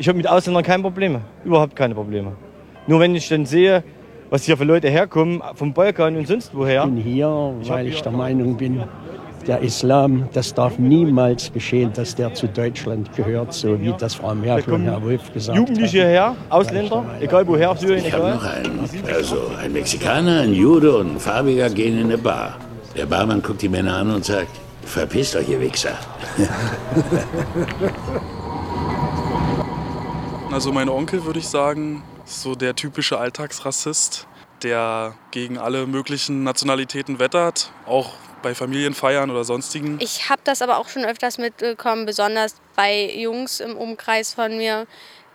Ich habe mit Ausländern keine Probleme, überhaupt keine Probleme. Nur wenn ich dann sehe, was hier für Leute herkommen, vom Balkan und sonst woher. Ich bin hier, weil ich der Meinung bin, der Islam, das darf niemals geschehen, dass der zu Deutschland gehört, so wie das Frau Merkel und Herr Wolf gesagt haben. Jugendliche her, Ausländer, egal woher, Syrien, Ich habe egal. noch einen. Also ein Mexikaner, ein Jude und ein Farbiger gehen in eine Bar. Der Barmann guckt die Männer an und sagt, verpisst euch, ihr Wichser. Also mein Onkel würde ich sagen, ist so der typische Alltagsrassist, der gegen alle möglichen Nationalitäten wettert, auch bei Familienfeiern oder sonstigen. Ich habe das aber auch schon öfters mitbekommen, besonders bei Jungs im Umkreis von mir,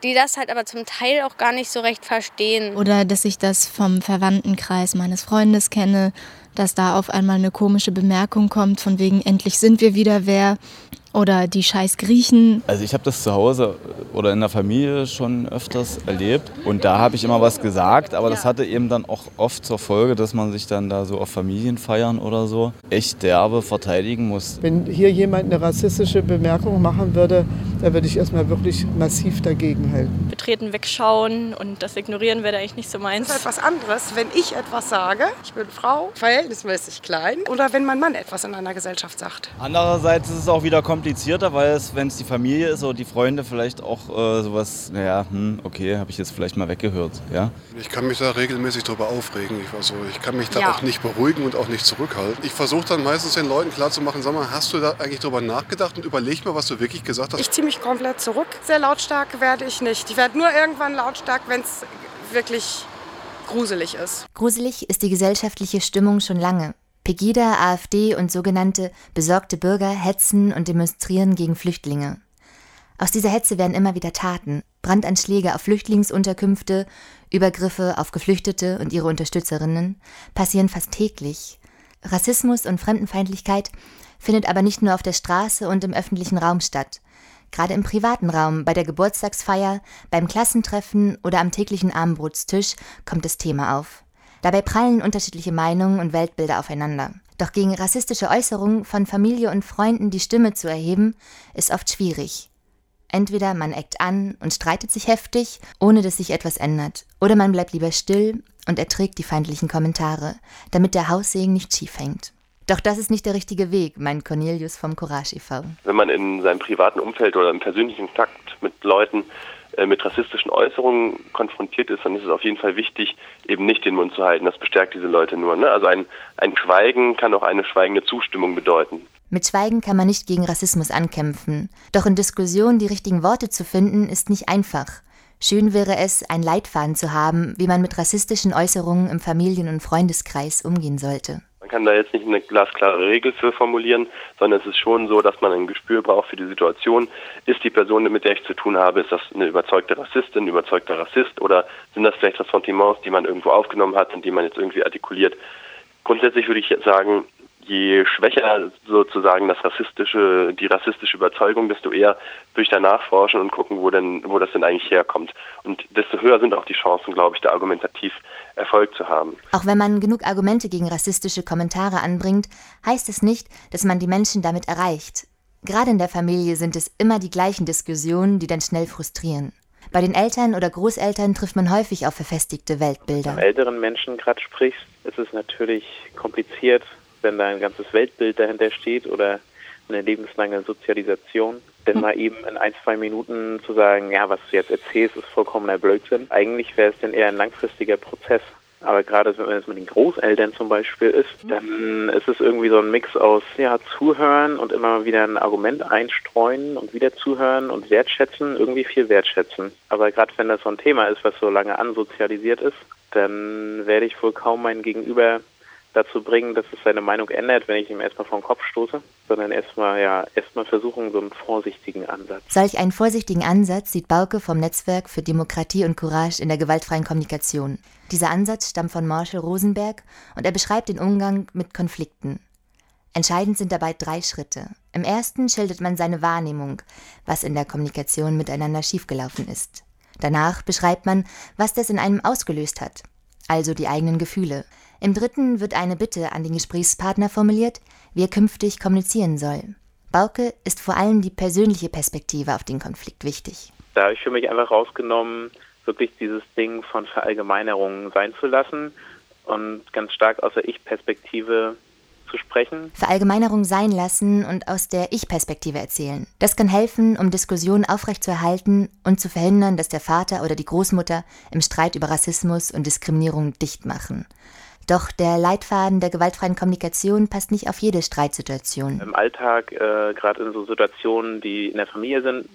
die das halt aber zum Teil auch gar nicht so recht verstehen. Oder dass ich das vom Verwandtenkreis meines Freundes kenne, dass da auf einmal eine komische Bemerkung kommt, von wegen endlich sind wir wieder wer. Oder die scheiß Griechen. Also ich habe das zu Hause oder in der Familie schon öfters erlebt und da habe ich immer was gesagt, aber das hatte eben dann auch oft zur Folge, dass man sich dann da so auf Familienfeiern oder so echt derbe verteidigen muss. Wenn hier jemand eine rassistische Bemerkung machen würde, da würde ich erstmal wirklich massiv dagegen halten. Betreten wegschauen und das Ignorieren wäre da eigentlich nicht so meins. Das ist etwas anderes, wenn ich etwas sage, ich bin Frau, verhältnismäßig klein, oder wenn mein Mann etwas in einer Gesellschaft sagt. Andererseits ist es auch wieder komplizierter, weil es, wenn es die Familie ist oder die Freunde vielleicht auch äh, sowas, naja, hm, okay, habe ich jetzt vielleicht mal weggehört, ja. Ich kann mich da regelmäßig drüber aufregen. Ich, also, ich kann mich da Ja. auch nicht beruhigen und auch nicht zurückhalten. Ich versuche dann meistens den Leuten klarzumachen, sag mal, hast du da eigentlich drüber nachgedacht und überleg mal, was du wirklich gesagt hast. Ich ziehe mich komplett zurück. Sehr lautstark werde ich nicht. Ich werde nur irgendwann lautstark, wenn es wirklich gruselig ist. Gruselig ist die gesellschaftliche Stimmung schon lange. Pegida, AfD und sogenannte besorgte Bürger hetzen und demonstrieren gegen Flüchtlinge. Aus dieser Hetze werden immer wieder Taten, Brandanschläge auf Flüchtlingsunterkünfte, Übergriffe auf Geflüchtete und ihre Unterstützerinnen passieren fast täglich. Rassismus und Fremdenfeindlichkeit findet aber nicht nur auf der Straße und im öffentlichen Raum statt. Gerade im privaten Raum, bei der Geburtstagsfeier, beim Klassentreffen oder am täglichen Abendbrotstisch kommt das Thema auf. Dabei prallen unterschiedliche Meinungen und Weltbilder aufeinander. Doch gegen rassistische Äußerungen von Familie und Freunden die Stimme zu erheben, ist oft schwierig. Entweder man eckt an und streitet sich heftig, ohne dass sich etwas ändert, oder man bleibt lieber still und erträgt die feindlichen Kommentare, damit der Haussegen nicht schief hängt. Doch das ist nicht der richtige Weg, meint Cornelius vom Courage e.V. Wenn man in seinem privaten Umfeld oder im persönlichen Kontakt mit Leuten mit rassistischen Äußerungen konfrontiert ist, dann ist es auf jeden Fall wichtig, eben nicht den Mund zu halten. Das bestärkt diese Leute nur. Ne? Also ein, ein Schweigen kann auch eine schweigende Zustimmung bedeuten. Mit Schweigen kann man nicht gegen Rassismus ankämpfen. Doch in Diskussionen die richtigen Worte zu finden, ist nicht einfach. Schön wäre es, einen Leitfaden zu haben, wie man mit rassistischen Äußerungen im Familien- und Freundeskreis umgehen sollte. Kann da jetzt nicht eine glasklare Regel für formulieren, sondern es ist schon so, dass man ein Gespür braucht für die Situation. Ist die Person, mit der ich zu tun habe, ist das eine überzeugte Rassistin, ein überzeugter Rassist oder sind das vielleicht Ressentiments, die man irgendwo aufgenommen hat und die man jetzt irgendwie artikuliert? Grundsätzlich würde ich jetzt sagen, je schwächer sozusagen das rassistische, die rassistische Überzeugung, desto eher durch danach forschen und gucken, wo denn, wo das denn eigentlich herkommt. Und desto höher sind auch die Chancen, glaube ich, da argumentativ Erfolg zu haben. Auch wenn man genug Argumente gegen rassistische Kommentare anbringt, heißt es nicht, dass man die Menschen damit erreicht. Gerade in der Familie sind es immer die gleichen Diskussionen, die dann schnell frustrieren. Bei den Eltern oder Großeltern trifft man häufig auf verfestigte Weltbilder. Mit älteren Menschen gerade sprichst, ist es natürlich kompliziert, wenn da ein ganzes Weltbild dahinter steht oder eine lebenslange Sozialisation. Denn mal eben in ein, zwei Minuten zu sagen, ja, was du jetzt erzählst, ist vollkommener Blödsinn. Eigentlich wäre es dann eher ein langfristiger Prozess. Aber gerade wenn es mit den Großeltern zum Beispiel ist, dann ist es irgendwie so ein Mix aus ja, Zuhören und immer wieder ein Argument einstreuen und wieder zuhören und wertschätzen, irgendwie viel wertschätzen. Aber gerade wenn das so ein Thema ist, was so lange ansozialisiert ist, dann werde ich wohl kaum mein Gegenüber dazu bringen, dass es seine Meinung ändert, wenn ich ihm erstmal den Kopf stoße, sondern erstmal ja erstmal versuchen, so einen vorsichtigen Ansatz. Solch einen vorsichtigen Ansatz sieht Bauke vom Netzwerk für Demokratie und Courage in der gewaltfreien Kommunikation. Dieser Ansatz stammt von Marshall Rosenberg und er beschreibt den Umgang mit Konflikten. Entscheidend sind dabei drei Schritte. Im ersten schildert man seine Wahrnehmung, was in der Kommunikation miteinander schiefgelaufen ist. Danach beschreibt man, was das in einem ausgelöst hat, also die eigenen Gefühle. Im dritten wird eine Bitte an den Gesprächspartner formuliert, wie er künftig kommunizieren soll. Bauke ist vor allem die persönliche Perspektive auf den Konflikt wichtig. Da habe ich für mich einfach rausgenommen, wirklich dieses Ding von Verallgemeinerungen sein zu lassen und ganz stark aus der Ich-Perspektive zu sprechen. Verallgemeinerung sein lassen und aus der Ich-Perspektive erzählen. Das kann helfen, um Diskussionen aufrechtzuerhalten und zu verhindern, dass der Vater oder die Großmutter im Streit über Rassismus und Diskriminierung dicht machen. Doch der Leitfaden der gewaltfreien Kommunikation passt nicht auf jede Streitsituation. Im Alltag, äh, gerade in so Situationen, die in der Familie sind,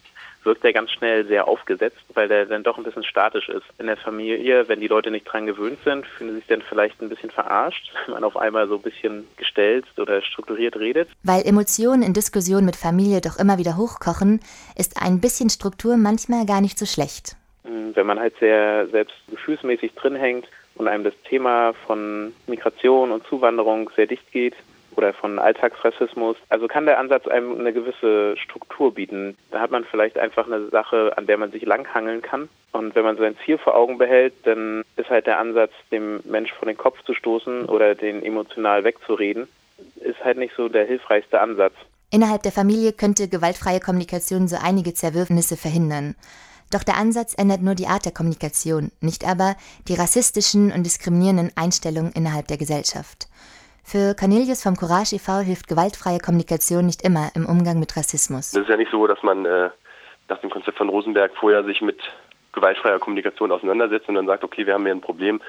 wirkt er ganz schnell sehr aufgesetzt, weil der dann doch ein bisschen statisch ist. In der Familie, wenn die Leute nicht dran gewöhnt sind, fühlen sie sich dann vielleicht ein bisschen verarscht, wenn man auf einmal so ein bisschen gestellt oder strukturiert redet. Weil Emotionen in Diskussionen mit Familie doch immer wieder hochkochen, ist ein bisschen Struktur manchmal gar nicht so schlecht. Hm, wenn man halt sehr selbst gefühlsmäßig drin hängt und einem das Thema von Migration und Zuwanderung sehr dicht geht, oder von Alltagsrassismus. Also kann der Ansatz einem eine gewisse Struktur bieten. Da hat man vielleicht einfach eine Sache, an der man sich langhangeln kann. Und wenn man sein Ziel vor Augen behält, dann ist halt der Ansatz, dem Mensch vor den Kopf zu stoßen oder den emotional wegzureden, ist halt nicht so der hilfreichste Ansatz. Innerhalb der Familie könnte gewaltfreie Kommunikation so einige Zerwürfnisse verhindern. Doch der Ansatz ändert nur die Art der Kommunikation, nicht aber die rassistischen und diskriminierenden Einstellungen innerhalb der Gesellschaft. Für Cornelius vom Courage e.V. hilft gewaltfreie Kommunikation nicht immer im Umgang mit Rassismus. Es ist ja nicht so, dass man äh, nach dem Konzept von Rosenberg vorher sich mit gewaltfreier Kommunikation auseinandersetzt und dann sagt, okay, wir haben hier ein Problem,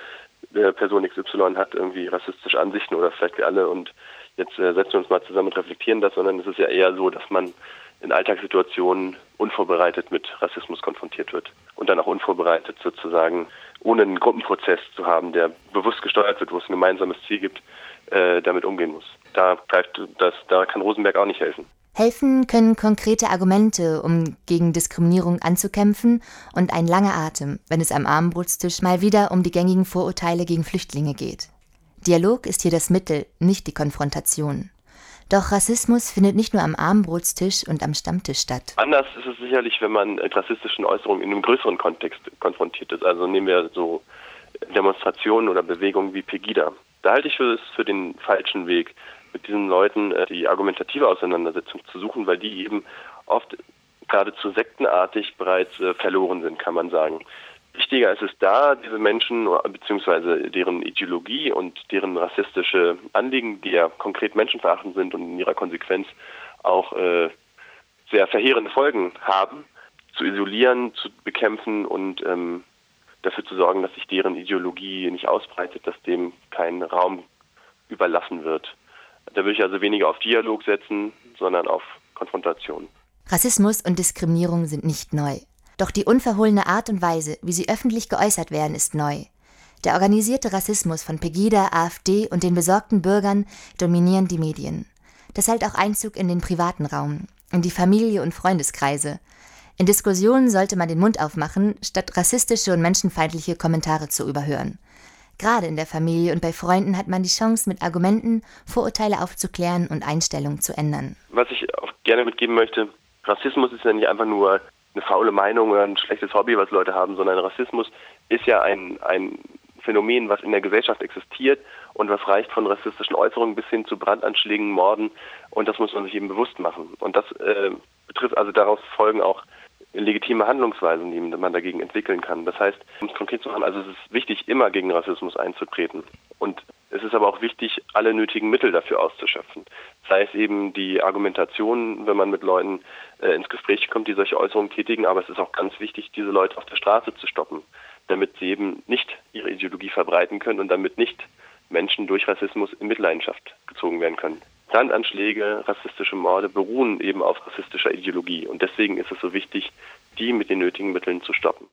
äh, Person XY hat irgendwie rassistische Ansichten oder vielleicht wir alle und jetzt äh, setzen wir uns mal zusammen und reflektieren das, sondern es ist ja eher so, dass man in Alltagssituationen unvorbereitet mit Rassismus konfrontiert wird und dann auch unvorbereitet sozusagen, ohne einen Gruppenprozess zu haben, der bewusst gesteuert wird, wo es ein gemeinsames Ziel gibt, äh, damit umgehen muss. Da, greift das, da kann Rosenberg auch nicht helfen. Helfen können konkrete Argumente, um gegen Diskriminierung anzukämpfen und ein langer Atem, wenn es am Armbrotstisch mal wieder um die gängigen Vorurteile gegen Flüchtlinge geht. Dialog ist hier das Mittel, nicht die Konfrontation. Doch Rassismus findet nicht nur am Armbrotstisch und am Stammtisch statt. Anders ist es sicherlich, wenn man mit rassistischen Äußerungen in einem größeren Kontext konfrontiert ist. Also nehmen wir so Demonstrationen oder Bewegungen wie Pegida. Da halte ich für, für den falschen Weg, mit diesen Leuten äh, die argumentative Auseinandersetzung zu suchen, weil die eben oft geradezu sektenartig bereits äh, verloren sind, kann man sagen. Wichtiger ist es da, diese Menschen bzw. deren Ideologie und deren rassistische Anliegen, die ja konkret menschenverachtend sind und in ihrer Konsequenz auch äh, sehr verheerende Folgen haben, zu isolieren, zu bekämpfen und ähm, dafür zu sorgen, dass sich deren Ideologie nicht ausbreitet, dass dem kein Raum überlassen wird. Da würde ich also weniger auf Dialog setzen, sondern auf Konfrontation. Rassismus und Diskriminierung sind nicht neu. Doch die unverhohlene Art und Weise, wie sie öffentlich geäußert werden, ist neu. Der organisierte Rassismus von Pegida, AfD und den besorgten Bürgern dominieren die Medien. Das hält auch Einzug in den privaten Raum, in die Familie und Freundeskreise, in Diskussionen sollte man den Mund aufmachen, statt rassistische und menschenfeindliche Kommentare zu überhören. Gerade in der Familie und bei Freunden hat man die Chance, mit Argumenten Vorurteile aufzuklären und Einstellungen zu ändern. Was ich auch gerne mitgeben möchte, Rassismus ist ja nicht einfach nur eine faule Meinung oder ein schlechtes Hobby, was Leute haben, sondern Rassismus ist ja ein, ein Phänomen, was in der Gesellschaft existiert und was reicht von rassistischen Äußerungen bis hin zu Brandanschlägen, Morden und das muss man sich eben bewusst machen. Und das äh, betrifft also daraus folgen auch legitime Handlungsweisen, die man dagegen entwickeln kann. Das heißt, um es konkret zu machen, also es ist wichtig, immer gegen Rassismus einzutreten. Und es ist aber auch wichtig, alle nötigen Mittel dafür auszuschöpfen. Sei es eben die Argumentation, wenn man mit Leuten äh, ins Gespräch kommt, die solche Äußerungen tätigen, aber es ist auch ganz wichtig, diese Leute auf der Straße zu stoppen, damit sie eben nicht ihre Ideologie verbreiten können und damit nicht Menschen durch Rassismus in Mitleidenschaft gezogen werden können. Brandanschläge, rassistische Morde beruhen eben auf rassistischer Ideologie. Und deswegen ist es so wichtig, die mit den nötigen Mitteln zu stoppen.